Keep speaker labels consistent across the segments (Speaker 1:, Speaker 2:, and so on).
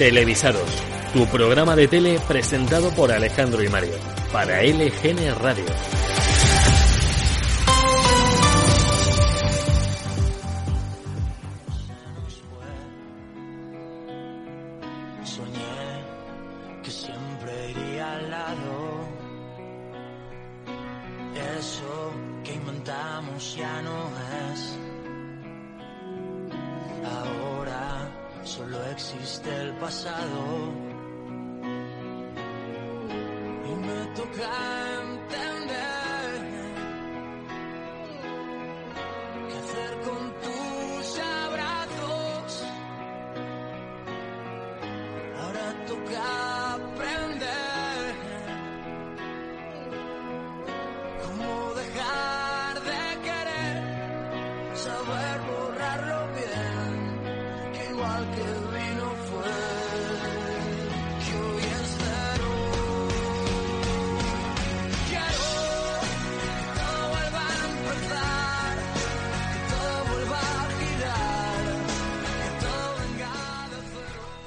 Speaker 1: Televisados, tu programa de tele presentado por Alejandro y Mario, para LGN Radio.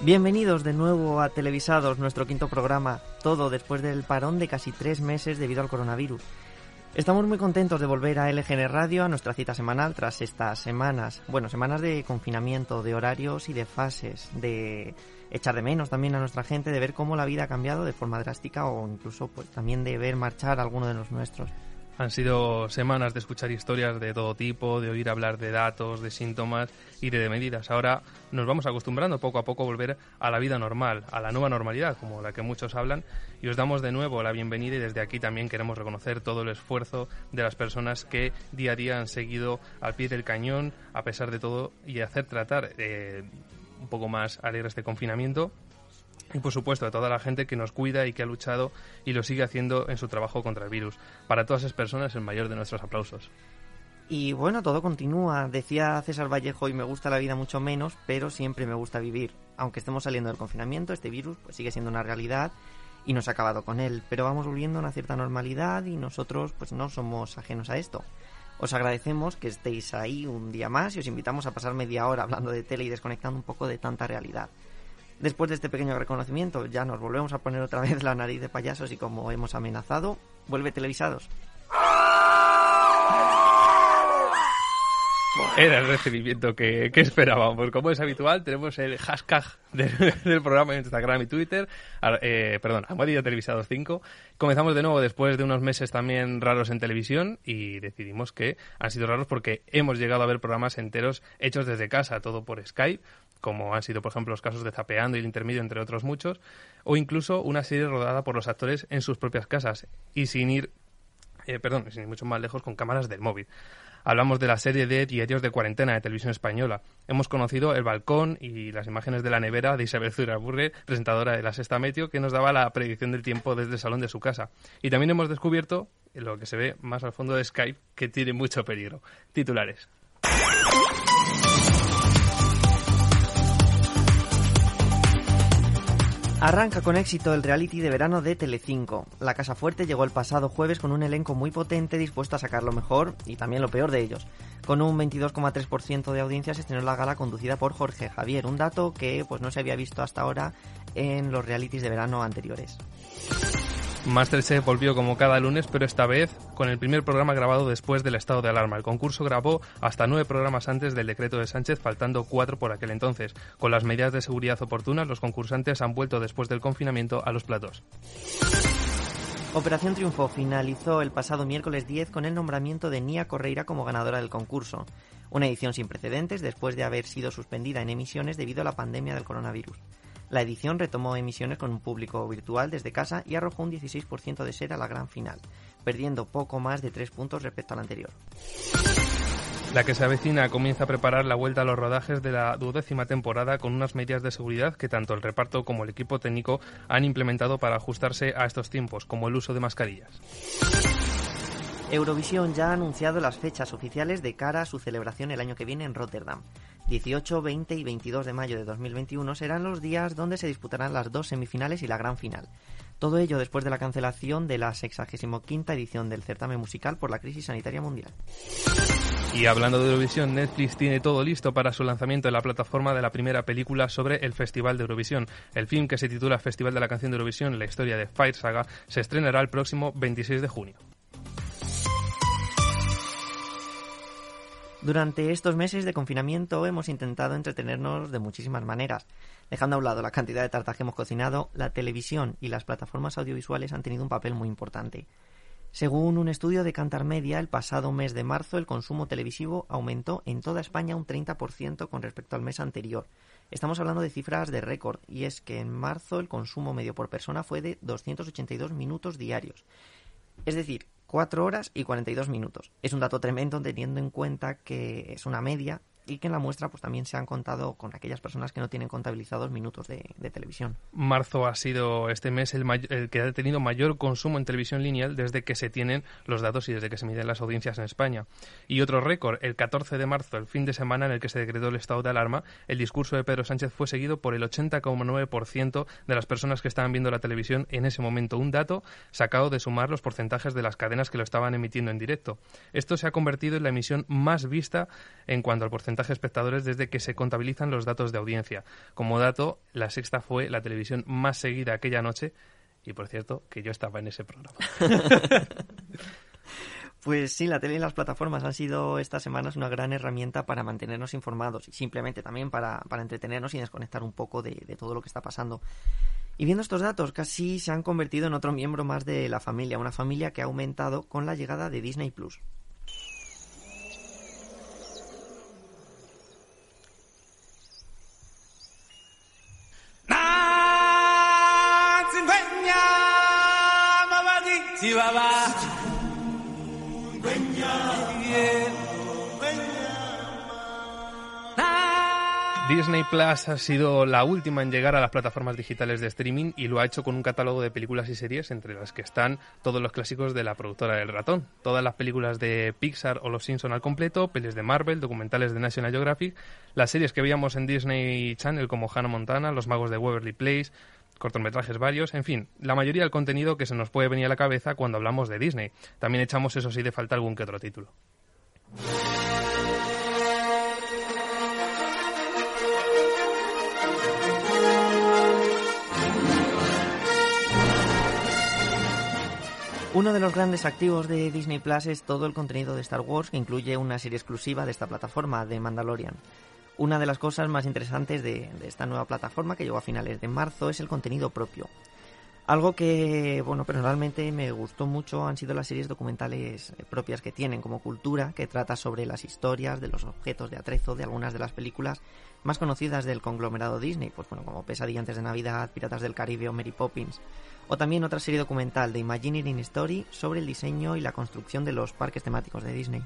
Speaker 2: Bienvenidos de nuevo a Televisados, nuestro quinto programa, todo después del parón de casi tres meses debido al coronavirus. Estamos muy contentos de volver a LGN Radio, a nuestra cita semanal, tras estas semanas, bueno, semanas de confinamiento, de horarios y de fases, de echar de menos también a nuestra gente, de ver cómo la vida ha cambiado de forma drástica o incluso pues también de ver marchar a alguno de los nuestros.
Speaker 3: Han sido semanas de escuchar historias de todo tipo, de oír hablar de datos, de síntomas y de medidas. Ahora nos vamos acostumbrando poco a poco a volver a la vida normal, a la nueva normalidad, como la que muchos hablan, y os damos de nuevo la bienvenida y desde aquí también queremos reconocer todo el esfuerzo de las personas que día a día han seguido al pie del cañón, a pesar de todo, y hacer tratar eh, un poco más alegre este confinamiento y por supuesto a toda la gente que nos cuida y que ha luchado y lo sigue haciendo en su trabajo contra el virus. Para todas esas personas el mayor de nuestros aplausos.
Speaker 2: Y bueno, todo continúa. Decía César Vallejo, y me gusta la vida mucho menos, pero siempre me gusta vivir. Aunque estemos saliendo del confinamiento, este virus pues sigue siendo una realidad y nos ha acabado con él. Pero vamos volviendo a una cierta normalidad y nosotros pues no somos ajenos a esto. Os agradecemos que estéis ahí un día más y os invitamos a pasar media hora hablando de tele y desconectando un poco de tanta realidad. Después de este pequeño reconocimiento, ya nos volvemos a poner otra vez la nariz de payasos y como hemos amenazado, vuelve televisados.
Speaker 3: Era el recibimiento que, que esperábamos. Como es habitual, tenemos el hashtag del, programa en Instagram y Twitter. Ar- eh, perdón, Televisados 5. Comenzamos de nuevo después de unos meses también raros en televisión y decidimos que han sido raros porque hemos llegado a ver programas enteros hechos desde casa, todo por Skype, como han sido, por ejemplo, los casos de Zapeando y el Intermedio, entre otros muchos, o incluso una serie rodada por los actores en sus propias casas y sin ir eh, perdón, sin ir mucho más lejos, con cámaras del móvil. Hablamos de la serie de Diarios de Cuarentena de Televisión Española. Hemos conocido el balcón y las imágenes de la nevera de Isabel Zuraburre, presentadora de la Sexta Meteo, que nos daba la predicción del tiempo desde el salón de su casa. Y también hemos descubierto lo que se ve más al fondo de Skype, que tiene mucho peligro. Titulares.
Speaker 2: Arranca con éxito el reality de verano de Telecinco. La Casa Fuerte llegó el pasado jueves con un elenco muy potente dispuesto a sacar lo mejor y también lo peor de ellos. Con un 22,3% de audiencia estrenó la gala conducida por Jorge Javier, un dato que pues no se había visto hasta ahora en los realities de verano anteriores.
Speaker 3: Masterchef volvió como cada lunes, pero esta vez con el primer programa grabado después del estado de alarma. El concurso grabó hasta nueve programas antes del decreto de Sánchez, faltando cuatro por aquel entonces. Con las medidas de seguridad oportunas, los concursantes han vuelto después del confinamiento a los platos.
Speaker 2: Operación Triunfo finalizó el pasado miércoles 10 con el nombramiento de Nia Correira como ganadora del concurso. Una edición sin precedentes después de haber sido suspendida en emisiones debido a la pandemia del coronavirus. La edición retomó emisiones con un público virtual desde casa y arrojó un 16% de ser a la gran final, perdiendo poco más de 3 puntos respecto al anterior.
Speaker 3: La que se avecina comienza a preparar la vuelta a los rodajes de la duodécima temporada con unas medidas de seguridad que tanto el reparto como el equipo técnico han implementado para ajustarse a estos tiempos, como el uso de mascarillas.
Speaker 2: Eurovisión ya ha anunciado las fechas oficiales de cara a su celebración el año que viene en Rotterdam. 18, 20 y 22 de mayo de 2021 serán los días donde se disputarán las dos semifinales y la gran final. Todo ello después de la cancelación de la 65 edición del certamen musical por la crisis sanitaria mundial.
Speaker 3: Y hablando de Eurovisión, Netflix tiene todo listo para su lanzamiento en la plataforma de la primera película sobre el Festival de Eurovisión. El film que se titula Festival de la Canción de Eurovisión, la historia de Fire Saga, se estrenará el próximo 26 de junio.
Speaker 2: Durante estos meses de confinamiento hemos intentado entretenernos de muchísimas maneras. Dejando a un lado la cantidad de tartas que hemos cocinado, la televisión y las plataformas audiovisuales han tenido un papel muy importante. Según un estudio de Cantar Media, el pasado mes de marzo el consumo televisivo aumentó en toda España un 30% con respecto al mes anterior. Estamos hablando de cifras de récord, y es que en marzo el consumo medio por persona fue de 282 minutos diarios. Es decir, 4 horas y 42 minutos. Es un dato tremendo teniendo en cuenta que es una media y que en la muestra pues también se han contado con aquellas personas que no tienen contabilizados minutos de, televisión.
Speaker 3: Marzo ha sido este mes el, el que ha tenido mayor consumo en televisión lineal desde que se tienen los datos y desde que se miden las audiencias en España. Y otro récord, el 14 de marzo, el fin de semana en el que se decretó el estado de alarma, el discurso de Pedro Sánchez fue seguido por el 80,9% de las personas que estaban viendo la televisión en ese momento. Un dato sacado de sumar los porcentajes de las cadenas que lo estaban emitiendo en directo. Esto se ha convertido en la emisión más vista en cuanto al porcentaje de espectadores desde que se contabilizan los datos de audiencia. Como dato, la sexta fue la televisión más seguida aquella noche y, por cierto, que yo estaba en ese programa.
Speaker 2: Pues sí, la tele y las plataformas han sido estas semanas una gran herramienta para mantenernos informados y simplemente también para, para entretenernos y desconectar un poco de todo lo que está pasando. Y viendo estos datos, casi se han convertido en otro miembro más de la familia, una familia que ha aumentado con la llegada de Disney Plus.
Speaker 3: Disney Plus ha sido la última en llegar a las plataformas digitales de streaming y lo ha hecho con un catálogo de películas y series entre las que están todos los clásicos de la productora del ratón. Todas las películas de Pixar o Los Simpson al completo, pelis de Marvel, documentales de National Geographic, las series que veíamos en Disney Channel como Hannah Montana, Los Magos de Waverly Place, cortometrajes varios, en fin, la mayoría del contenido que se nos puede venir a la cabeza cuando hablamos de Disney. También echamos, eso sí, de falta algún que otro título.
Speaker 2: Uno de los grandes activos de Disney Plus es todo el contenido de Star Wars que incluye una serie exclusiva de esta plataforma, de Mandalorian. Una de las cosas más interesantes de, esta nueva plataforma que llegó a finales de marzo es el contenido propio. Algo que, bueno, personalmente me gustó mucho han sido las series documentales eh, propias que tienen como cultura, que trata sobre las historias de los objetos de atrezo de algunas de las películas más conocidas del conglomerado Disney, pues bueno, como Pesadilla antes de Navidad, Piratas del Caribe o Mary Poppins. O también otra serie documental de Imagineering Story sobre el diseño y la construcción de los parques temáticos de Disney.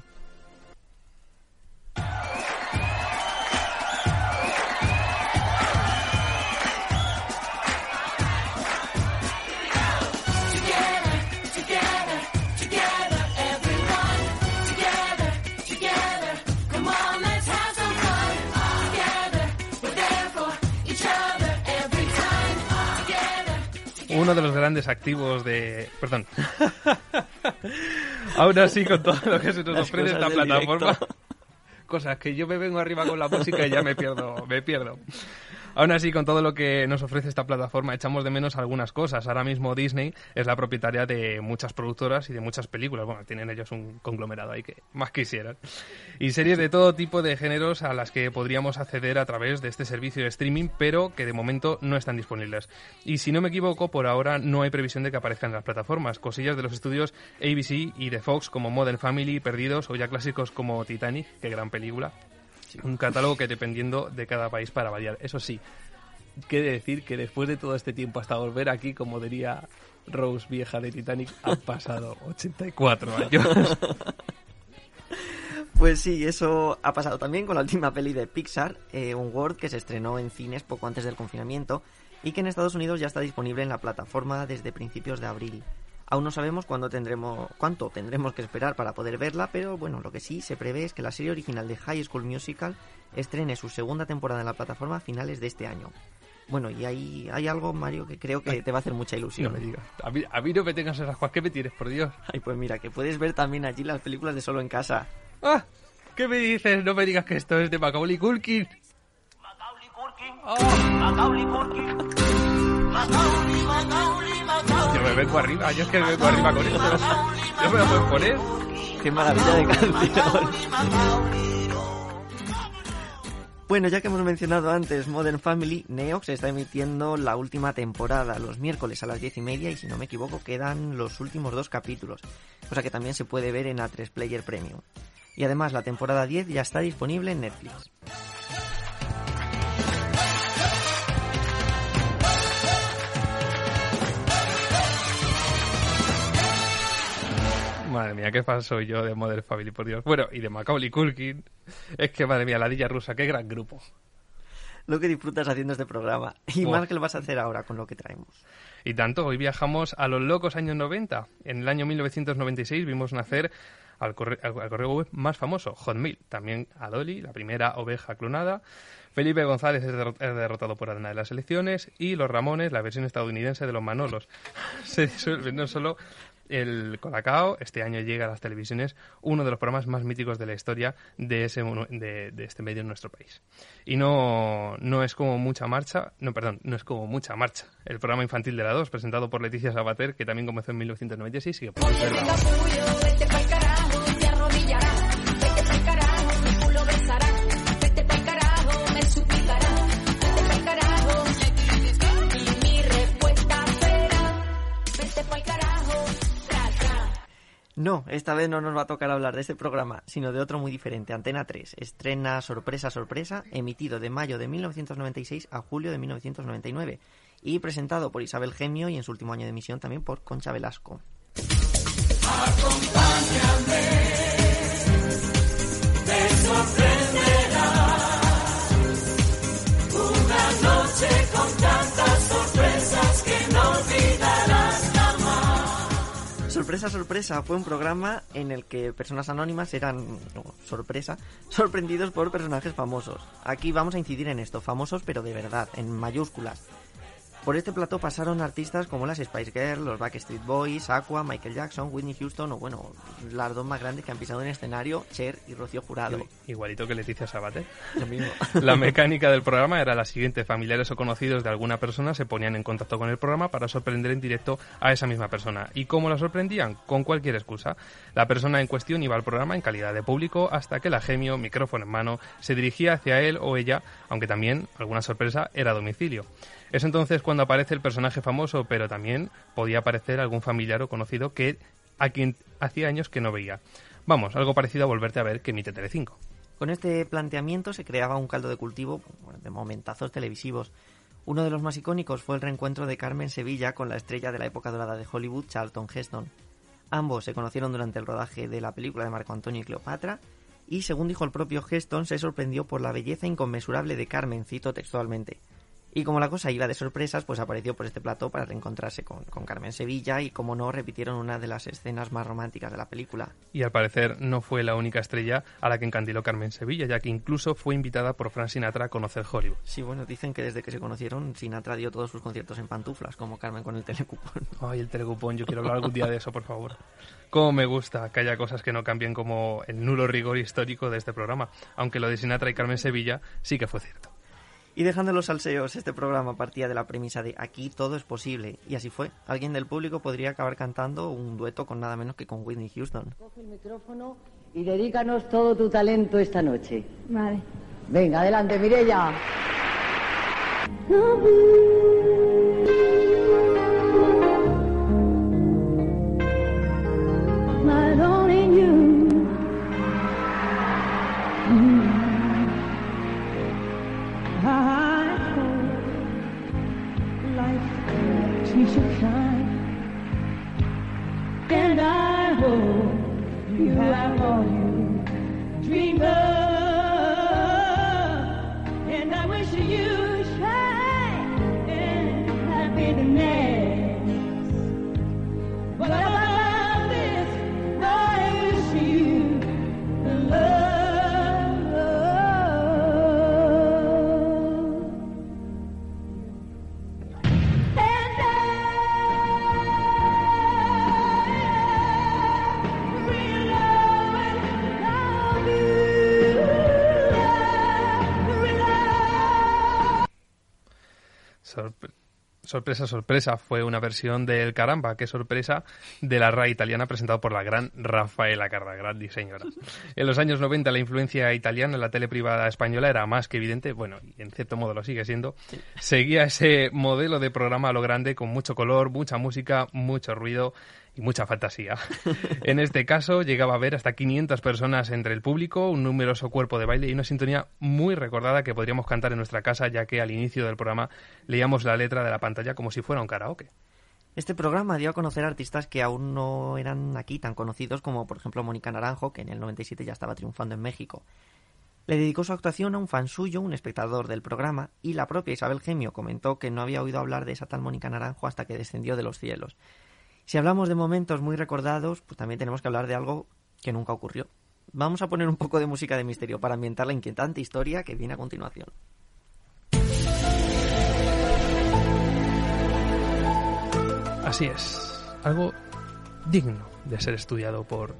Speaker 3: Uno de los grandes activos de... Perdón. Aún así, con todo lo que se nos
Speaker 2: Las
Speaker 3: ofrece esta plataforma...
Speaker 2: directo.
Speaker 3: Cosas que yo me vengo arriba con la música y ya me pierdo, me pierdo. Aún así, con todo lo que nos ofrece esta plataforma, echamos de menos algunas cosas. Ahora mismo Disney es la propietaria de muchas productoras y de muchas películas. Bueno, tienen ellos un conglomerado ahí que más quisieran. Y series de todo tipo de géneros a las que podríamos acceder a través de este servicio de streaming, pero que de momento no están disponibles. Y si no me equivoco, por ahora no hay previsión de que aparezcan en las plataformas. Cosillas de los estudios ABC y de Fox como Modern Family, Perdidos o ya clásicos como Titanic, qué gran película. Un catálogo que dependiendo de cada país para variar. Eso sí, quiere decir que después de todo este tiempo hasta volver aquí, como diría Rose vieja de Titanic, han pasado 84 años.
Speaker 2: Pues sí, eso ha pasado también con la última peli de Pixar, eh, Onward, que se estrenó en cines poco antes del confinamiento y que en Estados Unidos ya está disponible en la plataforma desde principios de abril. Aún no sabemos cuándo tendremos, cuánto tendremos que esperar para poder verla, pero bueno, lo que sí se prevé es que la serie original de High School Musical estrene su segunda temporada en la plataforma a finales de este año. Bueno, y hay, hay algo, Mario, que creo que te va a hacer mucha
Speaker 3: No
Speaker 2: ilusión.
Speaker 3: me digas. A mí, a mí no me tengas esas cosas. ¿Qué me tienes, por Dios?
Speaker 2: Ay, pues mira, que puedes ver también allí las películas de Solo en Casa.
Speaker 3: ¡Ah! ¿Qué me dices? No me digas que esto es de Macaulay Culkin.
Speaker 4: Macaulay Culkin,
Speaker 3: ¡Oh!
Speaker 4: Macaulay Culkin, Macaulay.
Speaker 3: Yo me vengo arriba. Yo es que me vengo arriba con esto. ¿No me lo puedes poner?
Speaker 2: ¡Qué maravilla de canción! Bueno, ya que hemos mencionado antes Modern Family, Neox está emitiendo la última temporada los miércoles a las diez y media y si no me equivoco quedan los últimos dos capítulos, cosa que también se puede ver en A3 Player Premium. Y además la temporada 10 ya está disponible en Netflix.
Speaker 3: Madre mía, qué fan soy yo de Modern Family, por Dios. Bueno, y de Macaulay Culkin. Es que, madre mía, la Dilla Rusa, qué gran grupo.
Speaker 2: Lo que disfrutas haciendo este programa y más que lo vas a hacer ahora con lo que traemos.
Speaker 3: Y tanto, hoy viajamos a los locos años 90. En el año 1996 vimos nacer al, corre- al- al correo web más famoso, Hotmail. También a Dolly, la primera oveja clonada. Felipe González es, derro- es derrotado por Adena de las elecciones. Y los Ramones, la versión estadounidense de los Manolos. Se disuelve no solo el Colacao, este año llega a las televisiones uno de los programas más míticos de la historia de, ese, de, de este medio en nuestro país. Y no, no es como mucha marcha, no, perdón, no es como mucha marcha. El programa infantil de la 2, presentado por Leticia Sabater, que también comenzó en 1996 y que
Speaker 2: No, esta vez no nos va a tocar hablar de este programa, sino de otro muy diferente. Antena 3 estrena Sorpresa Sorpresa, emitido de mayo de 1996 a julio de 1999 y presentado por Isabel Gemio y en su último año de emisión también por Concha Velasco. Sorpresa, sorpresa, fue un programa en el que personas anónimas eran, sorpresa, sorprendidos por personajes famosos. Aquí vamos a incidir en esto, famosos pero de verdad, en mayúsculas. Por este plató pasaron artistas como las Spice Girls, los Backstreet Boys, Aqua, Michael Jackson, Whitney Houston o bueno, las dos más grandes que han pisado en escenario, Cher y Rocío Jurado.
Speaker 3: Igualito que Leticia Sabater.
Speaker 2: Lo mismo.
Speaker 3: La mecánica del programa era la siguiente. Familiares o conocidos de alguna persona se ponían en contacto con el programa para sorprender en directo a esa misma persona. ¿Y cómo la sorprendían? Con cualquier excusa. La persona en cuestión iba al programa en calidad de público hasta que la gemio, micrófono en mano, se dirigía hacia él o ella, aunque también, alguna sorpresa, era a domicilio. Es entonces cuando aparece el personaje famoso, pero también podía aparecer algún familiar o conocido que a quien hacía años que no veía. Vamos, algo parecido a volverte a ver que emite Telecinco.
Speaker 2: Con este planteamiento se creaba un caldo de cultivo de momentazos televisivos. Uno de los más icónicos fue el reencuentro de Carmen Sevilla con la estrella de la época dorada de Hollywood, Charlton Heston. Ambos se conocieron durante el rodaje de la película de Marco Antonio y Cleopatra, y según dijo el propio Heston, se sorprendió por la belleza inconmensurable de Carmen, cito textualmente. Y como la cosa iba de sorpresas, pues apareció por este plató para reencontrarse con, con Carmen Sevilla y, como no, repitieron una de las escenas más románticas de la película.
Speaker 3: Y al parecer no fue la única estrella a la que encandiló Carmen Sevilla, ya que incluso fue invitada por Frank Sinatra a conocer Hollywood.
Speaker 2: Sí, bueno, dicen que desde que se conocieron, Sinatra dio todos sus conciertos en pantuflas, como Carmen con el telecupón.
Speaker 3: Ay, el telecupón, yo quiero hablar algún día de eso, por favor. Cómo me gusta que haya cosas que no cambien como el nulo rigor histórico de este programa, aunque lo de Sinatra y Carmen Sevilla sí que fue cierto.
Speaker 2: Y dejando los salseos, este programa partía de la premisa de aquí todo es posible. Y así fue. Alguien del público podría acabar cantando un dueto con nada menos que con Whitney Houston.
Speaker 5: Coge el micrófono y dedícanos todo tu talento esta noche.
Speaker 6: Vale.
Speaker 5: Venga, adelante, Mirella.
Speaker 3: Sorpresa, sorpresa, fue una versión del Caramba, qué sorpresa, de la RAI italiana presentado por la gran Rafaela Carrà, gran diseñadora. En los años 90 la influencia italiana en la tele privada española era más que evidente, bueno, y en cierto modo lo sigue siendo. Seguía ese modelo de programa a lo grande con mucho color, mucha música, mucho ruido y mucha fantasía. En este caso llegaba a haber hasta 500 personas entre el público, un numeroso cuerpo de baile y una sintonía muy recordada que podríamos cantar en nuestra casa ya que al inicio del programa leíamos la letra de la pantalla como si fuera un karaoke.
Speaker 2: Este programa dio a conocer artistas que aún no eran aquí tan conocidos como por ejemplo Mónica Naranjo, que en el 97 ya estaba triunfando en México. Le dedicó su actuación a un fan suyo, un espectador del programa, y la propia Isabel Gemio comentó que no había oído hablar de esa tal Mónica Naranjo hasta que descendió de los cielos. Si hablamos de momentos muy recordados, pues también tenemos que hablar de algo que nunca ocurrió. Vamos a poner un poco de música de misterio para ambientar la inquietante historia que viene a continuación.
Speaker 3: Así es, algo digno de ser estudiado por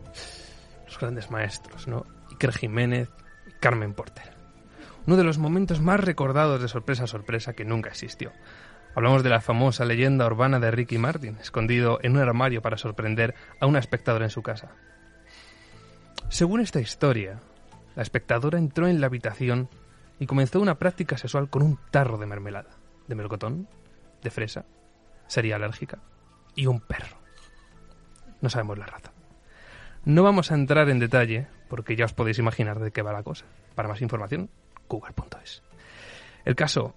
Speaker 3: los grandes maestros, ¿no? Iker Jiménez y Carmen Porter. Uno de los momentos más recordados de sorpresa a sorpresa que nunca existió. Hablamos de la famosa leyenda urbana de Ricky Martin, escondido en un armario para sorprender a una espectadora en su casa. Según esta historia, la espectadora entró en la habitación y comenzó una práctica sexual con un tarro de mermelada, de melocotón, de fresa, sería alérgica, y un perro. No sabemos la raza. No vamos a entrar en detalle porque ya os podéis imaginar de qué va la cosa. Para más información, google.es. El caso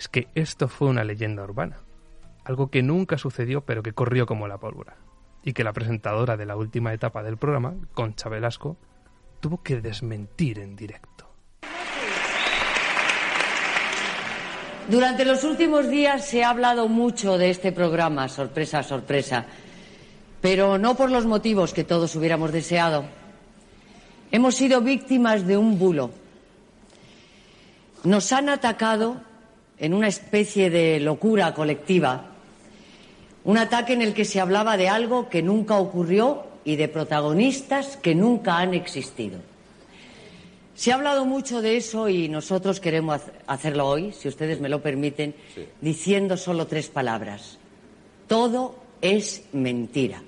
Speaker 3: es que esto fue una leyenda urbana, algo que nunca sucedió pero que corrió como la pólvora, y que la presentadora de la última etapa del programa, Concha Velasco, tuvo que desmentir en directo.
Speaker 5: Durante los últimos días se ha hablado mucho de este programa, sorpresa, sorpresa, pero no por los motivos que todos hubiéramos deseado. Hemos sido víctimas de un bulo. Nos han atacado en una especie de locura colectiva, un ataque en el que se hablaba de algo que nunca ocurrió y de protagonistas que nunca han existido. Se ha hablado mucho de eso y nosotros queremos hacerlo hoy, si ustedes me lo permiten, diciendo solo tres palabras. Todo es mentira.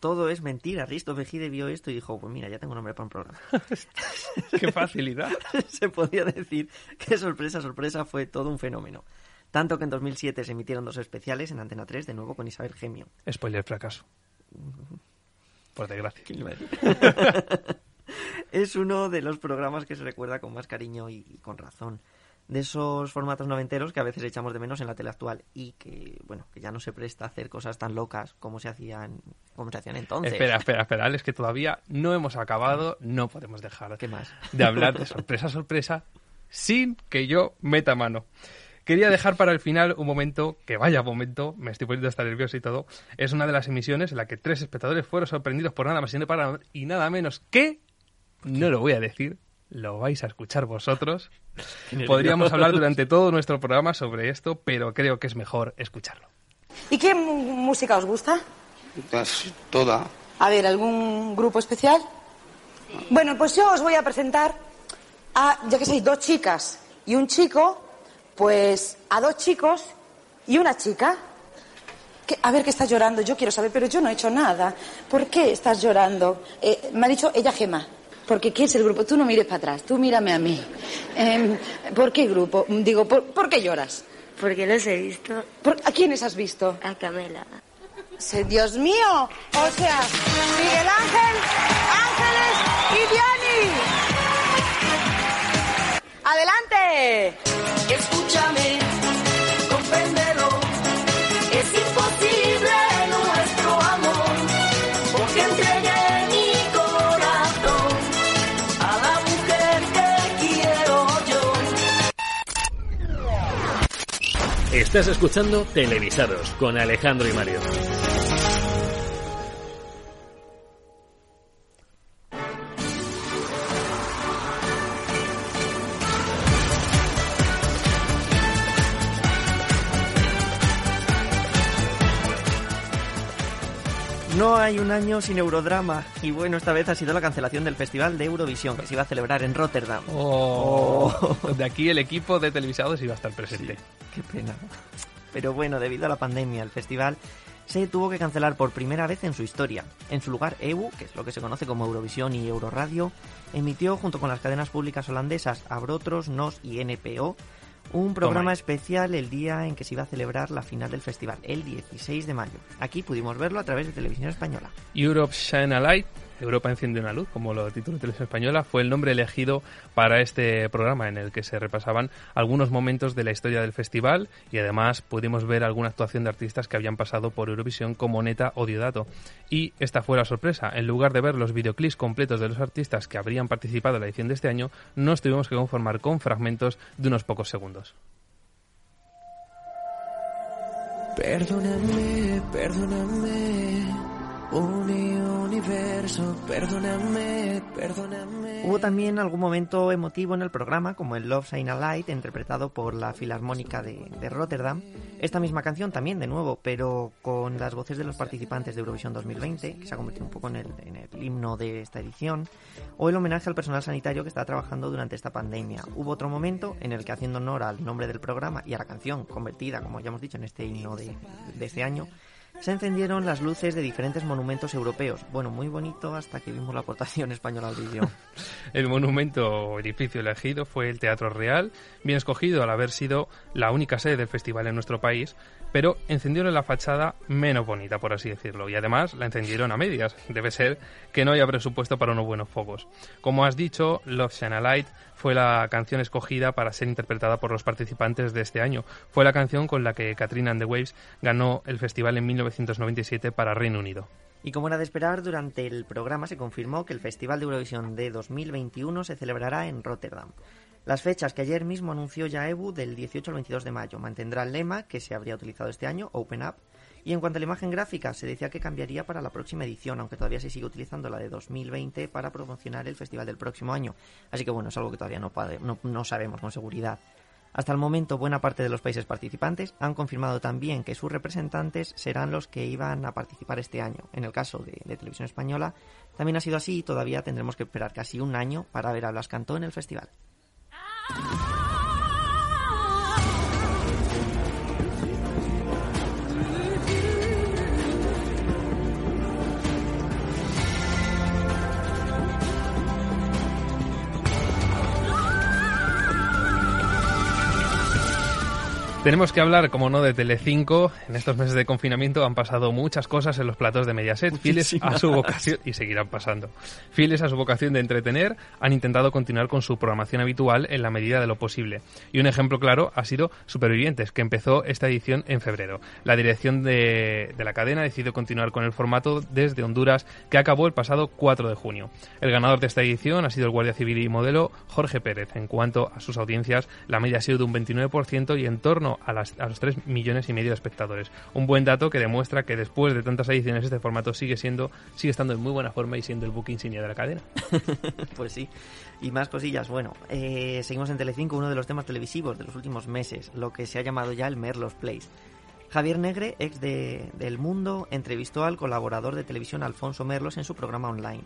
Speaker 2: Todo es mentira. Risto Vejide vio esto y dijo, pues mira, ya tengo nombre para un programa.
Speaker 3: ¡Qué facilidad!
Speaker 2: se podía decir que sorpresa, sorpresa fue todo un fenómeno. Tanto que en 2007 se emitieron dos especiales en Antena 3, de nuevo con Isabel Gemio.
Speaker 3: Spoiler fracaso. Por desgracia.
Speaker 2: es uno de los programas que se recuerda con más cariño y, y con razón. De esos formatos noventeros que a veces echamos de menos en la tele actual y que, bueno, que ya no se presta a hacer cosas tan locas como se hacían, como se hacían entonces.
Speaker 3: Espera, espera, espera, Alex, que todavía no hemos acabado, no podemos dejar
Speaker 2: ¿Qué más?
Speaker 3: de hablar de sorpresa, sorpresa, sin que yo meta mano. Quería dejar para el final un momento, que vaya momento, me estoy poniendo hasta nervioso y todo. Es una de las emisiones en la que tres espectadores fueron sorprendidos por nada más y nada menos que, no lo voy a decir, lo vais a escuchar vosotros. Podríamos hablar durante todo nuestro programa sobre esto, pero creo que es mejor escucharlo.
Speaker 7: ¿Y qué música os gusta?
Speaker 8: Casi toda.
Speaker 7: A ver, ¿algún grupo especial? Bueno, pues yo os voy a presentar a, ya que sois dos chicas y un chico, pues a dos chicos y una chica. ¿Qué- a ver, ¿qué estás llorando? Yo quiero saber, pero yo no he hecho nada. ¿Por qué estás llorando? Eh, me ha dicho ella Gema. Porque ¿qué es el grupo? Tú no mires para atrás, tú mírame a mí. Em, ¿Por qué grupo? Digo, ¿por, por qué lloras?
Speaker 9: Porque los he visto
Speaker 7: ¿Por- ¿A quiénes has visto?
Speaker 9: a Camela.
Speaker 7: Dios mío, o sea, Miguel Ángel, Ángeles y Diani. Adelante.
Speaker 10: Escúchame,
Speaker 1: Estás escuchando Televisados con Alejandro y Mario.
Speaker 2: No hay un año sin Eurodrama. Y bueno, esta vez ha sido la cancelación del Festival de Eurovisión, que se iba a celebrar en Rotterdam.
Speaker 3: Oh, De aquí el equipo de televisados iba a estar presente.
Speaker 2: Qué pena. Pero bueno, debido a la pandemia, el festival se tuvo que cancelar por primera vez en su historia. En su lugar, EBU, que es lo que se conoce como Eurovisión y Euroradio, emitió junto con las cadenas públicas holandesas Abrotros, NOS y NPO un programa especial el día en que se iba a celebrar la final del festival, el 16 de mayo. Aquí pudimos verlo a través de Televisión Española.
Speaker 3: Europe Shine a Light, Europa enciende una luz, como lo tituló Televisión Española, fue el nombre elegido para este programa en el que se repasaban algunos momentos de la historia del festival y además pudimos ver alguna actuación de artistas que habían pasado por Eurovisión como Neta o Diodato. Y esta fue la sorpresa, en lugar de ver los videoclips completos de los artistas que habrían participado en la edición de este año, nos tuvimos que conformar con fragmentos de unos pocos segundos.
Speaker 10: Perdóname, perdóname, universo, perdóname, perdóname.
Speaker 2: Hubo también algún momento emotivo en el programa, como el Love Sign a Light, interpretado por la Filarmónica de, de Rotterdam. Esta misma canción también, de nuevo, pero con las voces de los participantes de Eurovisión 2020, que se ha convertido un poco en el, en el himno de esta edición, o el homenaje al personal sanitario que está trabajando durante esta pandemia. Hubo otro momento en el que, haciendo honor al nombre del programa y a la canción, convertida, como ya hemos dicho, en este himno de, de este año, se encendieron las luces de diferentes monumentos europeos. Bueno, muy bonito hasta que vimos la aportación española al vídeo.
Speaker 3: El monumento o edificio elegido fue el Teatro Real, bien escogido al haber sido la única sede del festival en nuestro país, pero encendieron la fachada menos bonita, por así decirlo, y además la encendieron a medias. Debe ser que no haya presupuesto para unos buenos focos. Como has dicho, Love Shine Light fue la canción escogida para ser interpretada por los participantes de este año. Fue la canción con la que Katrina and the Waves ganó el festival en 1997 para Reino Unido.
Speaker 2: Y como era de esperar, durante el programa se confirmó que el Festival de Eurovisión de 2021 se celebrará en Rotterdam. Las fechas que ayer mismo anunció ya EBU del 18 al 22 de mayo mantendrá el lema que se habría utilizado este año, Open Up. Y en cuanto a la imagen gráfica, se decía que cambiaría para la próxima edición, aunque todavía se sigue utilizando la de 2020 para promocionar el festival del próximo año. Así que bueno, es algo que todavía no, no sabemos con seguridad. Hasta el momento, buena parte de los países participantes han confirmado también que sus representantes serán los que iban a participar este año. En el caso de, de Televisión Española, también ha sido así y todavía tendremos que esperar casi un año para ver a Blas Cantó en el festival. Ah!
Speaker 3: Tenemos que hablar, como no, de Telecinco. En estos meses de confinamiento han pasado muchas cosas en los platos de Mediaset, fieles a su vocación y seguirán pasando. Fieles a su vocación de entretener, han intentado continuar con su programación habitual en la medida de lo posible. Y un ejemplo claro ha sido Supervivientes, que empezó esta edición en febrero. La dirección de, de la cadena decidió continuar con el formato desde Honduras, que acabó el pasado 4 de junio. El ganador de esta edición ha sido el guardia civil y modelo Jorge Pérez. En cuanto a sus audiencias, la media ha sido de un 29% y en torno a, los 3 millones y medio de espectadores. Un buen dato que demuestra que después de tantas ediciones este formato sigue siendo sigue estando en muy buena forma y siendo el book insignia de la cadena.
Speaker 2: pues sí. Y más cosillas. Bueno, eh, seguimos en Telecinco, uno de los temas televisivos de los últimos meses, lo que se ha llamado ya el Merlos Place. Javier Negre, ex de, del Mundo, entrevistó al colaborador de televisión Alfonso Merlos en su programa online.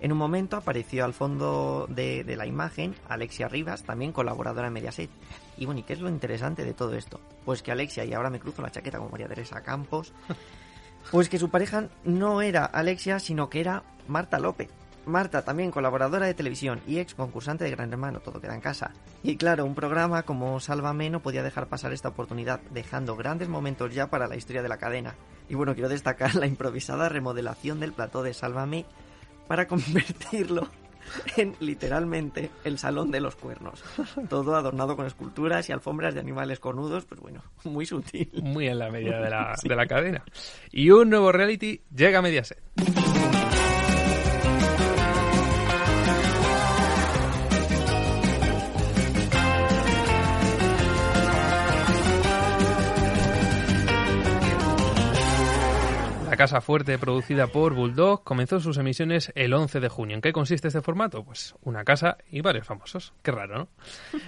Speaker 2: En un momento apareció al fondo de, de la imagen Alexia Rivas, también colaboradora en Mediaset. Y bueno, ¿y qué es lo interesante de todo esto? Pues que Alexia, y ahora me cruzo la chaqueta como María Teresa Campos, pues que su pareja no era Alexia, sino que era Marta López. Marta, también colaboradora de televisión y ex concursante de Gran Hermano, todo queda en casa. Y claro, un programa como Sálvame no podía dejar pasar esta oportunidad, dejando grandes momentos ya para la historia de la cadena. Y bueno, quiero destacar la improvisada remodelación del plató de Sálvame para convertirlo en literalmente el salón de los cuernos. Todo adornado con esculturas y alfombras de animales cornudos, pues bueno, muy sutil.
Speaker 3: Muy en la medida de la,
Speaker 2: Sí.
Speaker 3: de la cadena. Y un nuevo reality llega a Mediaset. Casa Fuerte, producida por Bulldog, comenzó sus emisiones el 11 de junio. ¿En qué consiste este formato? Pues una casa y varios famosos. Qué raro, ¿no?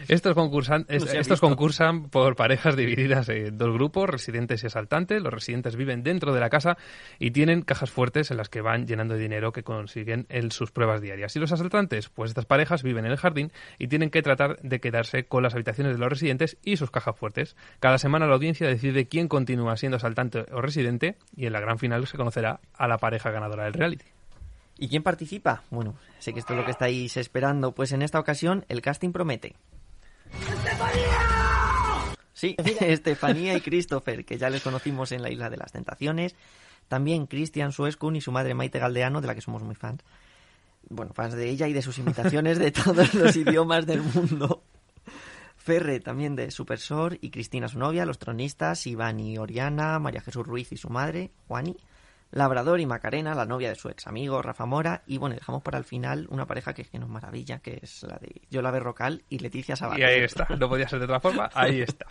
Speaker 3: Estos, concursan, es-
Speaker 2: No
Speaker 3: estos concursan por parejas divididas en dos grupos, residentes y asaltantes. Los residentes viven dentro de la casa y tienen cajas fuertes en las que van llenando de dinero que consiguen en sus pruebas diarias. Y los asaltantes, pues estas parejas viven en el jardín y tienen que tratar de quedarse con las habitaciones de los residentes y sus cajas fuertes. Cada semana la audiencia decide quién continúa siendo asaltante o residente y en la gran final se conocerá a la pareja ganadora del reality.
Speaker 2: ¿Y quién participa? Bueno, sé que esto es lo que estáis esperando, pues en esta ocasión el casting promete. Sí, Estefanía y Christopher, que ya les conocimos en la Isla de las Tentaciones. También Christian Suescun y su madre Maite Galdeano, de la que somos muy fans. Bueno, fans de ella y de sus imitaciones de todos los idiomas del mundo. Ferre también de Supersor y Cristina su novia, los tronistas, Iván y Oriana, María Jesús Ruiz y su madre, Juani, Labrador y Macarena, la novia de su ex amigo Rafa Mora, y bueno, dejamos para el final una pareja que, que nos maravilla, que es la de Yola Berrocal y Leticia Sabater.
Speaker 3: Y ahí está, no podía ser de otra forma, ahí está.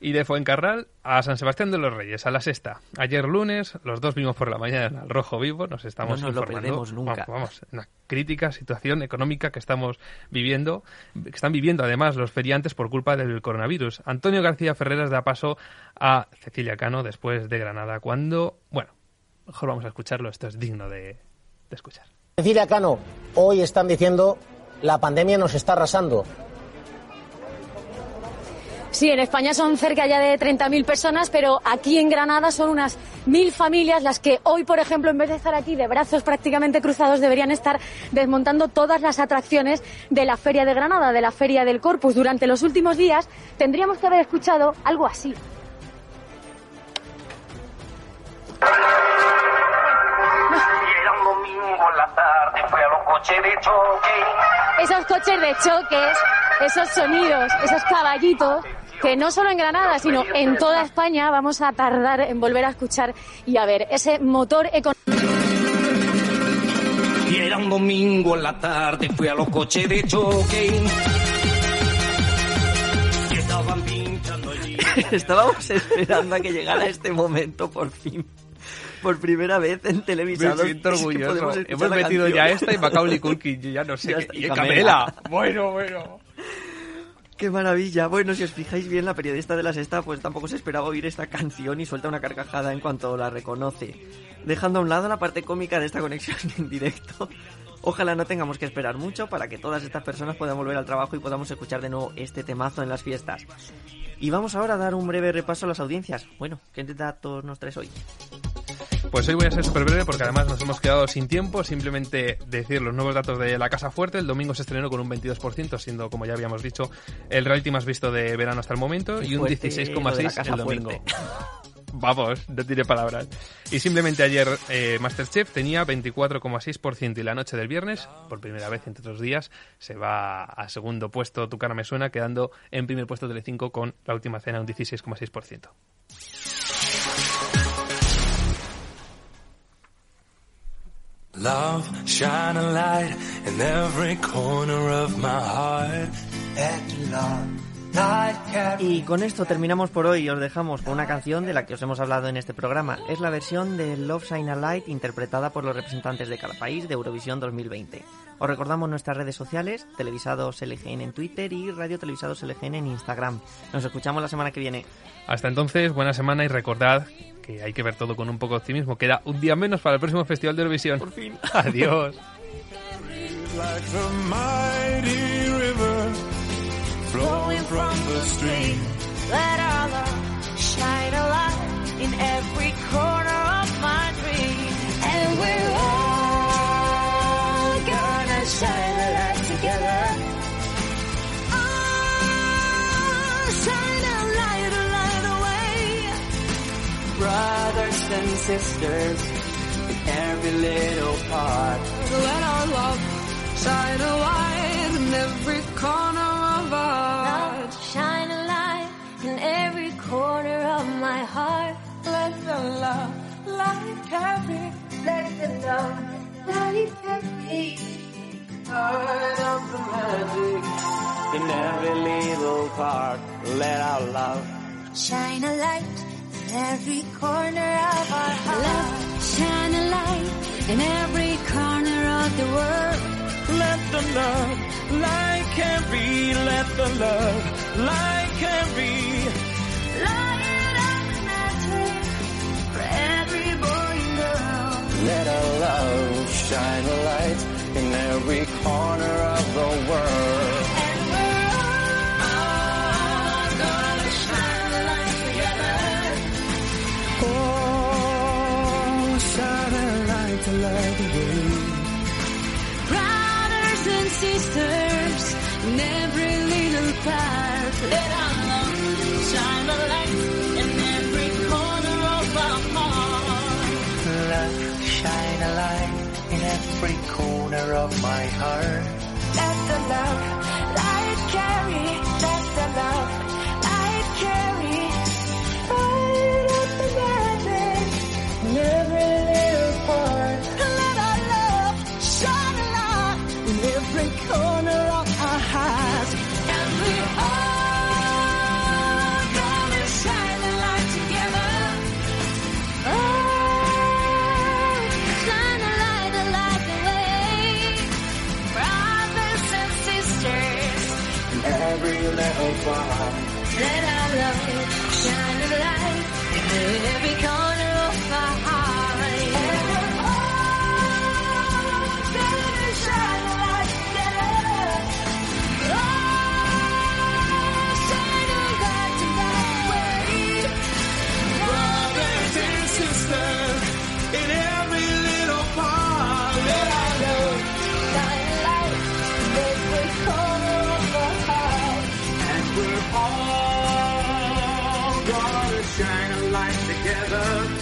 Speaker 3: Y de Fuencarral a San Sebastián de los Reyes, a la sexta. Ayer lunes, los dos vimos por la mañana al Rojo Vivo, nos estamos
Speaker 2: No nos lo
Speaker 3: informando.
Speaker 2: perdemos nunca.
Speaker 3: Vamos, vamos, una crítica situación económica que estamos viviendo, que están viviendo además los feriantes por culpa del coronavirus. Antonio García Ferreras da paso a Cecilia Cano después de Granada, cuando, bueno, mejor vamos a escucharlo, esto es digno de, de escuchar.
Speaker 9: Cecilia Cano, hoy están diciendo la pandemia nos está arrasando.
Speaker 11: Sí, en España son cerca ya de 30.000 personas, pero aquí en Granada son unas mil familias las que hoy, por ejemplo, en vez de estar aquí de brazos prácticamente cruzados, deberían estar desmontando todas las atracciones de la Feria de Granada, de la Feria del Corpus. Durante los últimos días tendríamos que haber escuchado algo así.
Speaker 4: En la tarde, fui a los coches de choque.
Speaker 11: Esos coches de choques, esos sonidos, esos caballitos, que no solo en Granada, sino en toda España vamos a tardar en volver a escuchar y a ver ese motor económico.
Speaker 4: Y era un domingo en la tarde, fui a los coches de choque. Y estaban pinchando allí.
Speaker 2: Estábamos esperando a que llegara este momento por fin. Por primera vez en
Speaker 3: Me
Speaker 2: televisados.
Speaker 3: siento
Speaker 2: es que
Speaker 3: orgulloso.
Speaker 2: podemos escuchar
Speaker 3: Hemos metido
Speaker 2: canción.
Speaker 3: ya esta y Macaulay Culkin, yo ya no sé
Speaker 2: Ya
Speaker 3: qué. y Camela.
Speaker 2: Camela.
Speaker 3: Bueno, bueno.
Speaker 2: Qué maravilla. Bueno, si os fijáis bien, la periodista de la sexta pues tampoco se esperaba oír esta canción y suelta una carcajada en cuanto la reconoce. Dejando a un lado la parte cómica de esta conexión en directo. Ojalá no tengamos que esperar mucho para que todas estas personas puedan volver al trabajo y podamos escuchar de nuevo este temazo en las fiestas. Y vamos ahora a dar un breve repaso a las audiencias. Bueno, ¿qué datos nos traes hoy?
Speaker 3: Pues hoy voy a ser súper breve porque además nos hemos quedado sin tiempo. Simplemente decir los nuevos datos de La Casa Fuerte. El domingo se estrenó con un 22%, siendo, como ya habíamos dicho, el reality más visto de verano hasta el momento.
Speaker 2: Qué
Speaker 3: y un
Speaker 2: fuerte lo de La
Speaker 3: 16,6
Speaker 2: Casa
Speaker 3: el domingo.
Speaker 2: Fuerte.
Speaker 3: Vamos, no tiene palabras. Y simplemente ayer eh, Masterchef tenía 24,6% y la noche del viernes, por primera vez entre otros días, se va a segundo puesto Tu cara me suena, quedando en primer puesto Telecinco con La última cena un 16,6%.
Speaker 2: Y con esto terminamos por hoy y os dejamos con una canción de la que os hemos hablado en este programa. Es la versión de Love Shine a Light interpretada por los representantes de cada país de Eurovisión 2020. Os recordamos nuestras redes sociales, Televisados LGN en Twitter y Radio Televisados LGN en Instagram. Nos escuchamos la semana que viene.
Speaker 3: Hasta entonces, buena semana y recordad que hay que ver todo con un poco de optimismo. Queda un día menos para el próximo Festival de Eurovisión. Por
Speaker 2: fin.
Speaker 3: Adiós.
Speaker 10: like a mighty river flowing from the stream.
Speaker 12: Let our love shine a light in every corner of my dream. And we're all shine a light together. Oh, shine a light, a light away.
Speaker 10: Brothers and sisters in every little part.
Speaker 12: Let our love shine a light in every corner of our heart. Shine a light in every corner of my heart. Let the love light carry. Let the love light carry.
Speaker 10: Heart of the magic in every little part. Let our love
Speaker 12: Shine a light in every corner of our heart. Love shine a light in every corner of the world.
Speaker 1: Let the love light can be, let the love light can be.
Speaker 12: Light up the magic for every boy and girl.
Speaker 1: Let our love shine a light in every corner of my heart.
Speaker 12: Let the love Bar. let our love shine a light in every corner of our hearts. love.